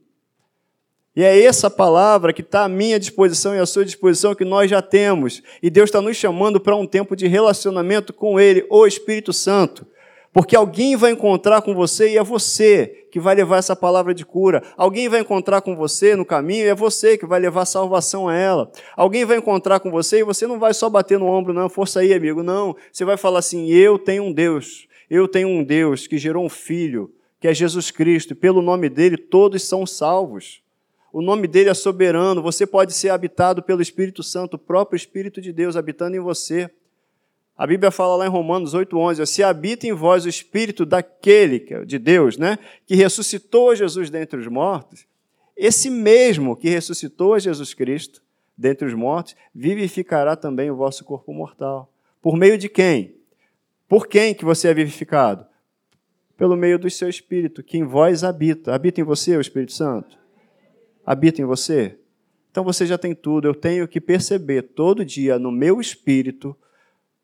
E é essa palavra que está à minha disposição e à sua disposição que nós já temos. E Deus está nos chamando para um tempo de relacionamento com Ele, o Espírito Santo. Porque alguém vai encontrar com você e é você que vai levar essa palavra de cura. Alguém vai encontrar com você no caminho e é você que vai levar salvação a ela. Alguém vai encontrar com você e você não vai só bater no ombro, não, força aí, amigo. Não. Você vai falar assim: Eu tenho um Deus. Eu tenho um Deus que gerou um filho, que é Jesus Cristo, e pelo nome dele todos são salvos. O nome dele é soberano. Você pode ser habitado pelo Espírito Santo, o próprio Espírito de Deus habitando em você. A Bíblia fala lá em Romanos 8:11, se habita em vós o espírito daquele é de Deus, né, que ressuscitou Jesus dentre os mortos, esse mesmo que ressuscitou Jesus Cristo dentre os mortos, vivificará também o vosso corpo mortal. Por meio de quem? Por quem que você é vivificado? Pelo meio do seu espírito, que em vós habita. Habita em você o Espírito Santo? habita em você? Então você já tem tudo. Eu tenho que perceber todo dia no meu espírito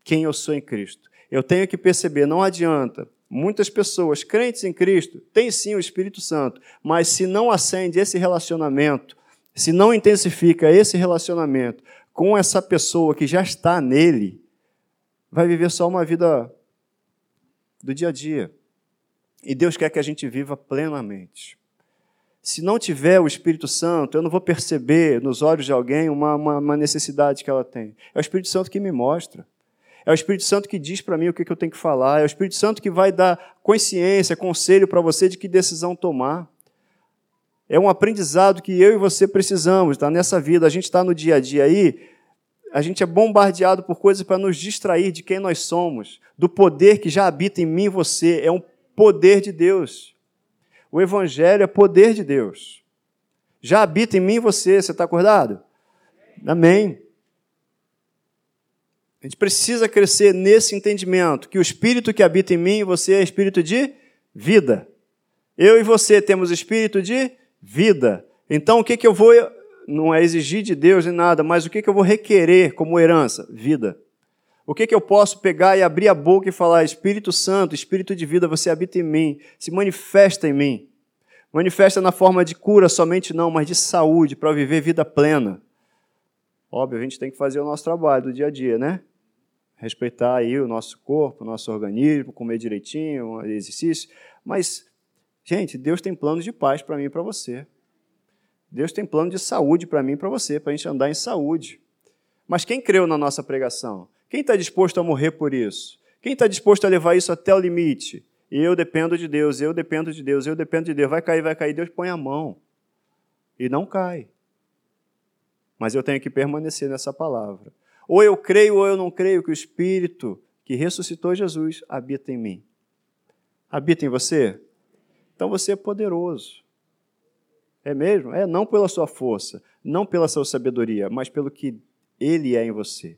quem eu sou em Cristo. Eu tenho que perceber, não adianta. Muitas pessoas crentes em Cristo têm sim o Espírito Santo, mas se não acende esse relacionamento, se não intensifica esse relacionamento com essa pessoa que já está nele, vai viver só uma vida do dia a dia. E Deus quer que a gente viva plenamente. Se não tiver o Espírito Santo, eu não vou perceber nos olhos de alguém uma, uma, uma necessidade que ela tem. É o Espírito Santo que me mostra. É o Espírito Santo que diz para mim o que, eu tenho que falar. É o Espírito Santo que vai dar consciência, conselho para você de que decisão tomar. É um aprendizado que eu e você precisamos, tá? Nessa vida, a gente está no dia a dia aí, a gente é bombardeado por coisas para nos distrair de quem nós somos, do poder que já habita em mim e você. É um poder de Deus. O Evangelho é poder de Deus. Já habita em mim e você, você está acordado? Amém. A gente precisa crescer nesse entendimento que o Espírito que habita em mim e você é espírito de vida. Eu e você temos espírito de vida. Então, o que, que eu vou, não é exigir de Deus nem nada, mas o que, que eu vou requerer como herança? Vida. O que, que eu posso pegar e abrir a boca e falar: Espírito Santo, Espírito de vida, você habita em mim, se manifesta em mim. Manifesta na forma de cura somente não, mas de saúde, para viver vida plena. Óbvio, a gente tem que fazer o nosso trabalho do dia a dia, né? Respeitar aí o nosso corpo, o nosso organismo, comer direitinho, exercício. Mas, gente, Deus tem planos de paz para mim e para você. Deus tem plano de saúde para mim e para você, para a gente andar em saúde. Mas quem creu na nossa pregação? Quem está disposto a morrer por isso? Quem está disposto a levar isso até o limite? Eu dependo de Deus, eu dependo de Deus, eu dependo de Deus. Vai cair, vai cair, Deus põe a mão. E não cai. Mas eu tenho que permanecer nessa palavra. Ou eu creio ou eu não creio que o Espírito que ressuscitou Jesus habita em mim. Habita em você? Então você é poderoso. É mesmo? É não pela sua força, não pela sua sabedoria, mas pelo que Ele é em você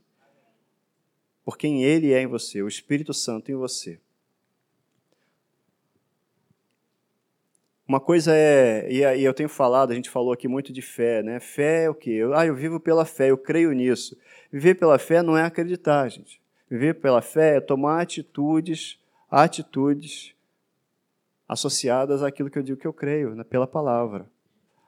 por quem Ele é em você, o Espírito Santo em você. Uma coisa é, e eu tenho falado, a gente falou aqui muito de fé, né? Fé é o quê? Eu, ah, eu vivo pela fé, eu creio nisso. Viver pela fé não é acreditar, gente. Viver pela fé é tomar atitudes, atitudes associadas àquilo que eu digo que eu creio, né? pela palavra.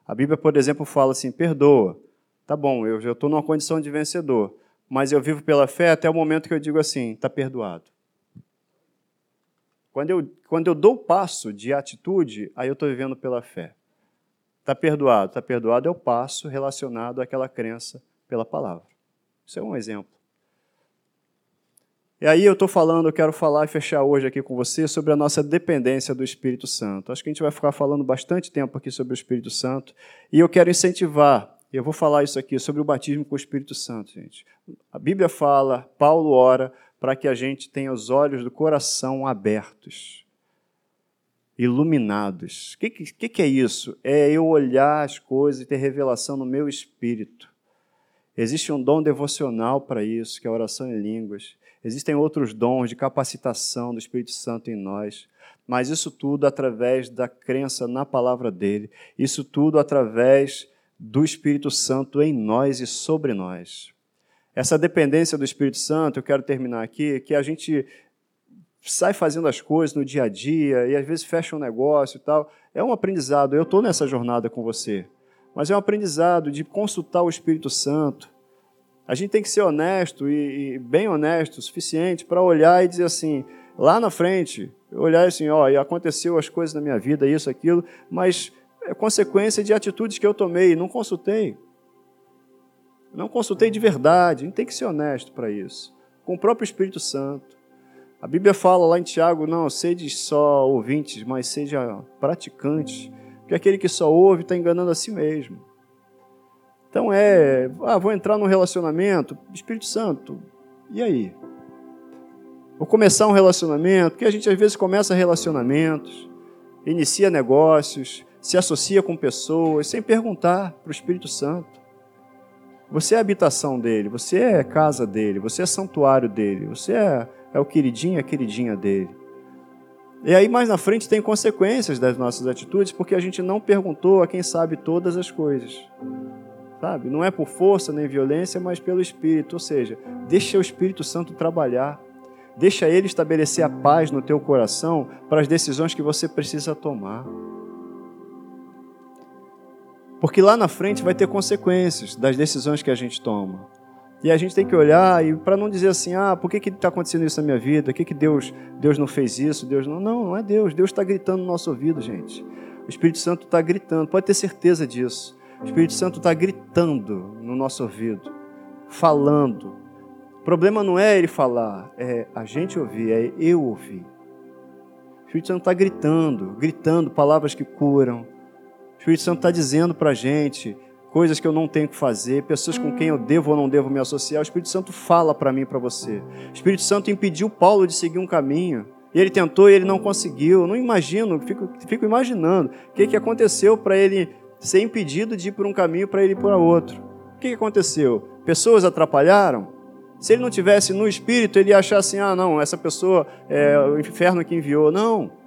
A Bíblia, por exemplo, fala assim: perdoa. Tá bom, eu já estou numa condição de vencedor, mas eu vivo pela fé até o momento que eu digo assim: está perdoado. Quando eu, quando eu dou o passo de atitude, aí eu estou vivendo pela fé. Está perdoado. Está perdoado é o passo relacionado àquela crença pela palavra. Isso é um exemplo. E aí eu estou falando, eu quero falar e fechar hoje aqui com você sobre a nossa dependência do Espírito Santo. Acho que a gente vai ficar falando bastante tempo aqui sobre o Espírito Santo. E eu quero incentivar, eu vou falar isso aqui, sobre o batismo com o Espírito Santo, gente. A Bíblia fala, Paulo ora para que a gente tenha os olhos do coração abertos, iluminados. O que, que, que é isso? É eu olhar as coisas e ter revelação no meu espírito. Existe um dom devocional para isso, que é a oração em línguas. Existem outros dons de capacitação do Espírito Santo em nós. Mas isso tudo através da crença na palavra dele. Isso tudo através do Espírito Santo em nós e sobre nós. Essa dependência do Espírito Santo, eu quero terminar aqui, que a gente sai fazendo as coisas no dia a dia e às vezes fecha um negócio e tal. É um aprendizado. Eu estou nessa jornada com você. Mas é um aprendizado de consultar o Espírito Santo. A gente tem que ser honesto e, e bem honesto o suficiente para olhar e dizer assim, lá na frente, olhar assim, ó, aconteceu as coisas na minha vida, isso, aquilo, mas é consequência de atitudes que eu tomei, não consultei. Não consultei de verdade, a gente tem que ser honesto para isso. Com o próprio Espírito Santo. A Bíblia fala lá em Tiago, não, sede só ouvintes, mas seja praticantes. Porque aquele que só ouve está enganando a si mesmo. Então é, ah, vou entrar num relacionamento, Espírito Santo, e aí? Vou começar um relacionamento, porque a gente às vezes começa relacionamentos, inicia negócios, se associa com pessoas, sem perguntar para o Espírito Santo. Você é a habitação dele, você é casa dele, você é santuário dele, você é, é o queridinho, a queridinha dele. E aí, mais na frente, tem consequências das nossas atitudes, porque a gente não perguntou a quem sabe todas as coisas. Sabe? Não é por força nem violência, mas pelo Espírito. Ou seja, deixa o Espírito Santo trabalhar. Deixa ele estabelecer a paz no teu coração para as decisões que você precisa tomar. Porque lá na frente vai ter consequências das decisões que a gente toma. E a gente tem que olhar e para não dizer assim, ah, por que está acontecendo isso na minha vida? Por que, que Deus, Deus não fez isso? Deus não, não, não é Deus. Deus está gritando no nosso ouvido, gente. O Espírito Santo está gritando. Pode ter certeza disso. O Espírito Santo está gritando no nosso ouvido, falando. O problema não é ele falar, é a gente ouvir, é eu ouvir. O Espírito Santo está gritando, gritando palavras que curam, Espírito Santo está dizendo para a gente coisas que eu não tenho que fazer, pessoas com quem eu devo ou não devo me associar. O Espírito Santo fala para mim para você. O Espírito Santo impediu Paulo de seguir um caminho. E ele tentou e ele não conseguiu. Eu não imagino, fico, fico imaginando o que, que aconteceu para ele ser impedido de ir por um caminho para ele ir por outro. O que, que aconteceu? Pessoas atrapalharam? Se ele não tivesse no espírito, ele ia achar assim: ah, não, essa pessoa é o inferno que enviou. Não.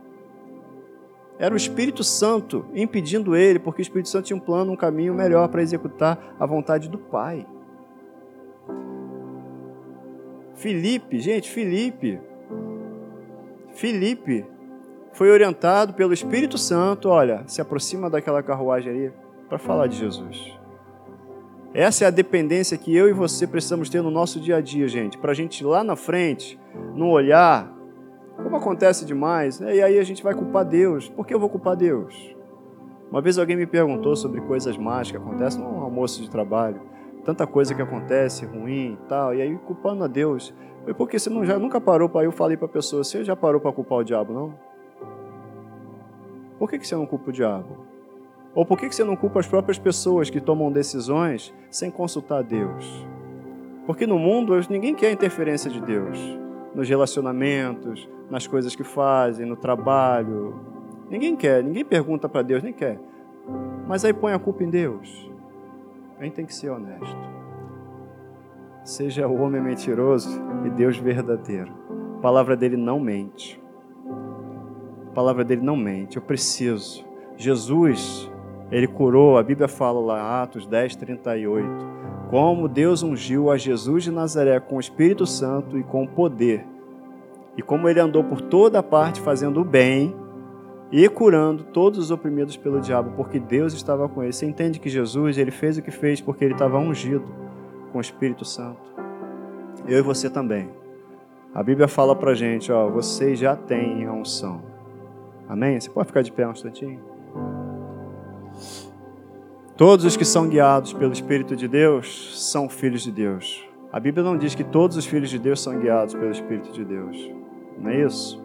Era o Espírito Santo impedindo ele, porque o Espírito Santo tinha um plano, um caminho melhor para executar a vontade do Pai. Filipe, gente, Filipe. Filipe foi orientado pelo Espírito Santo, olha, se aproxima daquela carruagem ali para falar de Jesus. Essa é a dependência que eu e você precisamos ter no nosso dia a dia, gente, para a gente lá na frente, não olhar como acontece demais, né? e aí a gente vai culpar Deus. Por que eu vou culpar Deus? Uma vez alguém me perguntou sobre coisas más que acontecem no almoço de trabalho. Tanta coisa que acontece ruim e tal, e aí culpando a Deus. Foi porque você não, já nunca parou para. Eu falei para a pessoa: você já parou para culpar o diabo, não? Por que, que você não culpa o diabo? Ou por que, que você não culpa as próprias pessoas que tomam decisões sem consultar Deus? Porque no mundo ninguém quer a interferência de Deus nos relacionamentos, nas coisas que fazem, no trabalho. Ninguém quer, ninguém pergunta para Deus, nem quer. Mas aí põe a culpa em Deus. A gente tem que ser honesto. Seja o homem mentiroso e Deus verdadeiro. A palavra dele não mente. A palavra dele não mente. Eu preciso Jesus, ele curou, a Bíblia fala lá, Atos 10, 38, como Deus ungiu a Jesus de Nazaré com o Espírito Santo e com poder, e como ele andou por toda parte fazendo o bem e curando todos os oprimidos pelo diabo, porque Deus estava com ele. Você entende que Jesus, ele fez o que fez porque ele estava ungido com o Espírito Santo. Eu e você também. A Bíblia fala pra gente, ó, vocês já têm a unção. Amém? Você pode ficar de pé um instantinho? Todos os que são guiados pelo Espírito de Deus são filhos de Deus. A Bíblia não diz que todos os filhos de Deus são guiados pelo Espírito de Deus. Não é isso?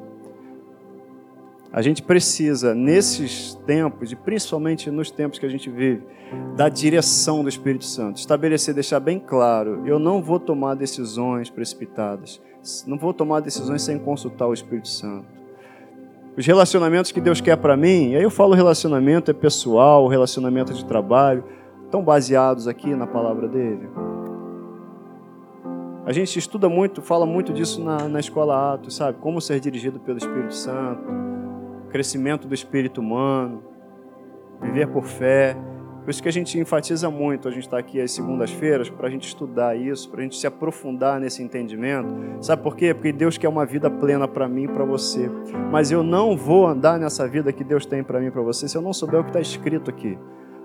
A gente precisa, nesses tempos, e principalmente nos tempos que a gente vive, da direção do Espírito Santo. Estabelecer, deixar bem claro: eu não vou tomar decisões precipitadas, não vou tomar decisões sem consultar o Espírito Santo. Os relacionamentos que Deus quer para mim, e aí eu falo relacionamento é pessoal, relacionamento de trabalho, estão baseados aqui na palavra dele. A gente estuda muito, fala muito disso na, na escola Atos, sabe? Como ser dirigido pelo Espírito Santo crescimento do espírito humano, viver por fé. Por isso que a gente enfatiza muito, a gente está aqui às segundas-feiras para a gente estudar isso, para a gente se aprofundar nesse entendimento. Sabe por quê? Porque Deus quer uma vida plena para mim e para você. Mas eu não vou andar nessa vida que Deus tem para mim e para você se eu não souber o que está escrito aqui.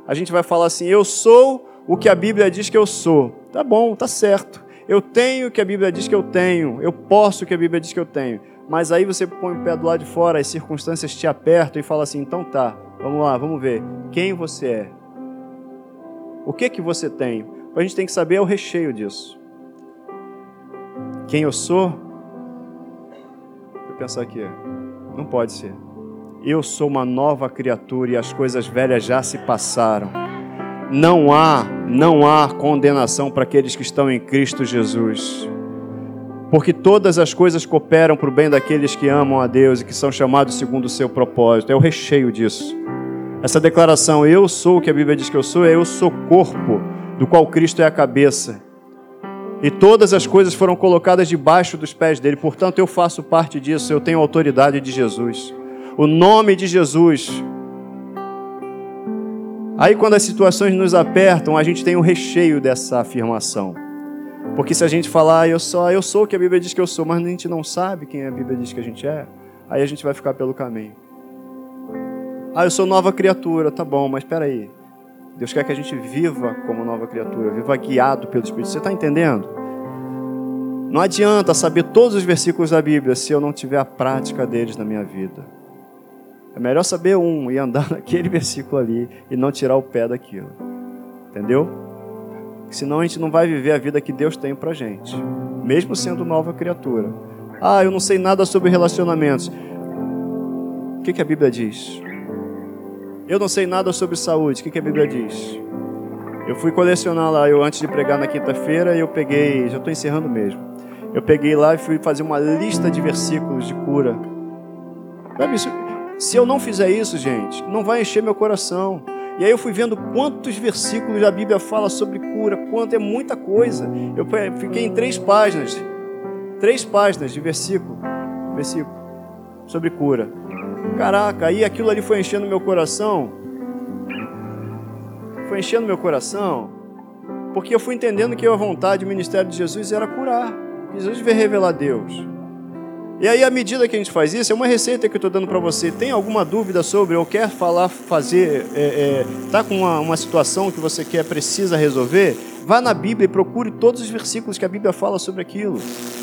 A gente vai falar assim: eu sou o que a Bíblia diz que eu sou. Tá bom, tá certo. Eu tenho o que a Bíblia diz que eu tenho. Eu posso o que a Bíblia diz que eu tenho. Mas aí você põe o pé do lado de fora, as circunstâncias te apertam e fala assim: então tá, vamos lá, vamos ver. Quem você é? O que que você tem? A gente tem que saber o recheio disso. Quem eu sou? Vou pensar aqui. Não pode ser. Eu sou uma nova criatura e as coisas velhas já se passaram. Não há, não há condenação para aqueles que estão em Cristo Jesus porque todas as coisas cooperam para o bem daqueles que amam a Deus e que são chamados segundo o seu propósito. É o recheio disso. Essa declaração, eu sou o que a Bíblia diz que eu sou, é eu sou corpo, do qual Cristo é a cabeça. E todas as coisas foram colocadas debaixo dos pés dele, portanto eu faço parte disso, eu tenho autoridade de Jesus. O nome de Jesus. Aí, quando as situações nos apertam, a gente tem o recheio dessa afirmação. Porque se a gente falar, eu só eu sou o que a Bíblia diz que eu sou, mas a gente não sabe quem a Bíblia diz que a gente é, aí a gente vai ficar pelo caminho. Ah, eu sou nova criatura, tá bom, mas espera aí. Deus quer que a gente viva como nova criatura, viva guiado pelo Espírito. Você está entendendo? Não adianta saber todos os versículos da Bíblia se eu não tiver a prática deles na minha vida. É melhor saber um e andar naquele versículo ali e não tirar o pé daquilo. Entendeu? Senão a gente não vai viver a vida que Deus tem pra gente, mesmo sendo nova criatura. Ah, eu não sei nada sobre relacionamentos. O que, que a Bíblia diz? Eu não sei nada sobre saúde. O que, a Bíblia diz? Eu fui colecionar lá, eu antes de pregar na quinta-feira, eu peguei, já estou encerrando mesmo. Eu peguei lá e fui fazer uma lista de versículos de cura. Se eu não fizer isso, gente, não vai encher meu coração. E aí eu fui vendo quantos versículos a Bíblia fala sobre cura, quanto é muita coisa. Eu fiquei em três páginas, três páginas de versículo, versículo sobre cura. Caraca, aí aquilo ali foi enchendo meu coração. Foi enchendo meu coração, porque eu fui entendendo que a vontade, o ministério de Jesus era curar. Jesus veio revelar Deus. E aí, à medida que a gente faz isso, é uma receita que eu estou dando para você. Tem alguma dúvida sobre, ou quer falar, fazer, está é, é, tá com uma, uma situação que você quer, precisa resolver? Vá na Bíblia e procure todos os versículos que a Bíblia fala sobre aquilo.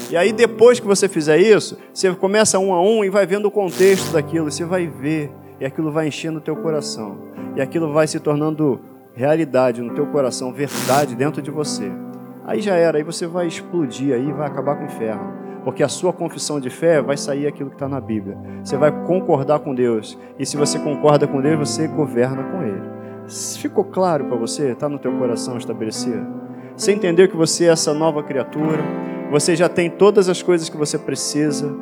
E aí, depois que você fizer isso, você começa um a um e vai vendo o contexto daquilo. Você vai ver, e aquilo vai enchendo o teu coração. E aquilo vai se tornando realidade no teu coração, verdade dentro de você. Aí já era, aí você vai explodir, aí vai acabar com o inferno porque a sua confissão de fé vai sair aquilo que está na Bíblia. Você vai concordar com Deus, e se você concorda com Deus, você governa com Ele. Ficou claro para você? Está no teu coração estabelecido? Você entendeu que você é essa nova criatura? Você já tem todas as coisas que você precisa?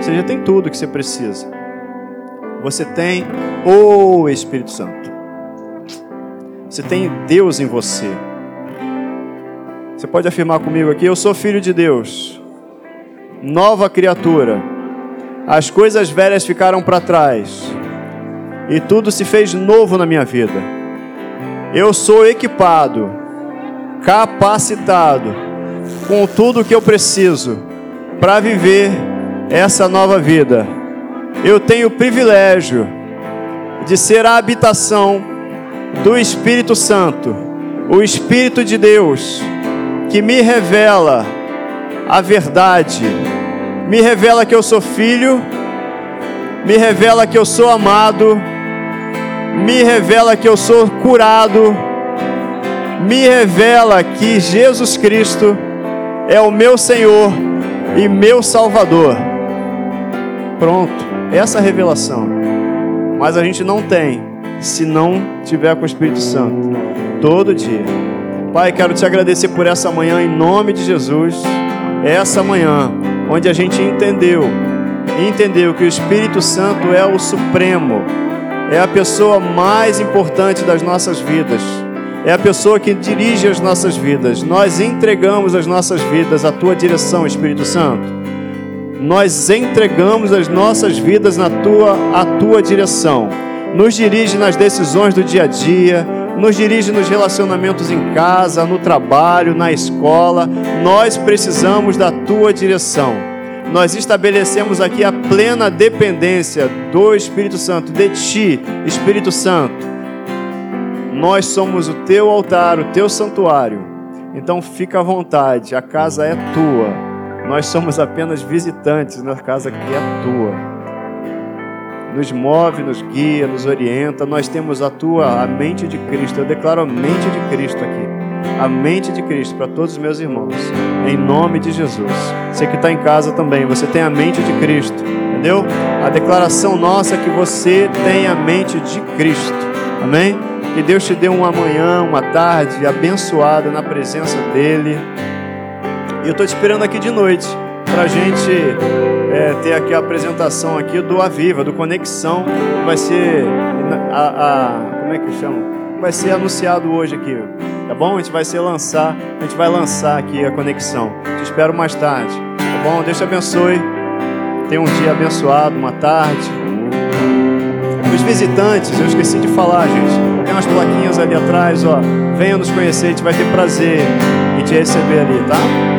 Você já tem tudo que você precisa. Você tem o Espírito Santo. Você tem Deus em você. Você pode afirmar comigo aqui: Eu sou filho de Deus nova criatura. As coisas velhas ficaram para trás e tudo se fez novo na minha vida. Eu sou equipado, capacitado com tudo o que eu preciso para viver essa nova vida. Eu tenho o privilégio de ser a habitação do Espírito Santo, o Espírito de Deus, que me revela a verdade, me revela que eu sou filho, me revela que eu sou amado, me revela que eu sou curado, me revela que Jesus Cristo é o meu Senhor e meu Salvador. Pronto, essa revelação. Mas a gente não tem se não tiver com o Espírito Santo todo dia. Pai, quero te agradecer por essa manhã em nome de Jesus. Essa manhã onde a gente entendeu, entendeu que o Espírito Santo é o supremo, é a pessoa mais importante das nossas vidas. É a pessoa que dirige as nossas vidas. Nós entregamos as nossas vidas à tua direção, Espírito Santo. Nós entregamos as nossas vidas na tua, à tua direção. Nos dirige nas decisões do dia a dia, nos dirige nos relacionamentos em casa, no trabalho, na escola. Nós precisamos da tua direção. Nós estabelecemos aqui a plena dependência do Espírito Santo, de ti, Espírito Santo. Nós somos o teu altar, o teu santuário. Então fica à vontade, a casa é tua. Nós somos apenas visitantes na casa que é tua nos move, nos guia, nos orienta. Nós temos a tua, a mente de Cristo. Eu declaro a mente de Cristo aqui. A mente de Cristo para todos os meus irmãos. Em nome de Jesus. Você que está em casa também, você tem a mente de Cristo. Entendeu? A declaração nossa é que você tem a mente de Cristo. Amém? Que Deus te dê uma manhã, uma tarde abençoada na presença dEle. E eu estou te esperando aqui de noite para a gente é, ter aqui a apresentação aqui do Aviva, do Conexão, vai ser a, a, como é que chama? Vai ser anunciado hoje aqui, tá bom? A gente vai ser lançar, a gente vai lançar aqui a conexão. Te espero mais tarde, tá bom? Deus te abençoe. Tenha um dia abençoado, uma tarde. Os visitantes, eu esqueci de falar, gente. Tem umas plaquinhas ali atrás, ó. Venha nos conhecer, a gente vai ter prazer em te receber ali, tá?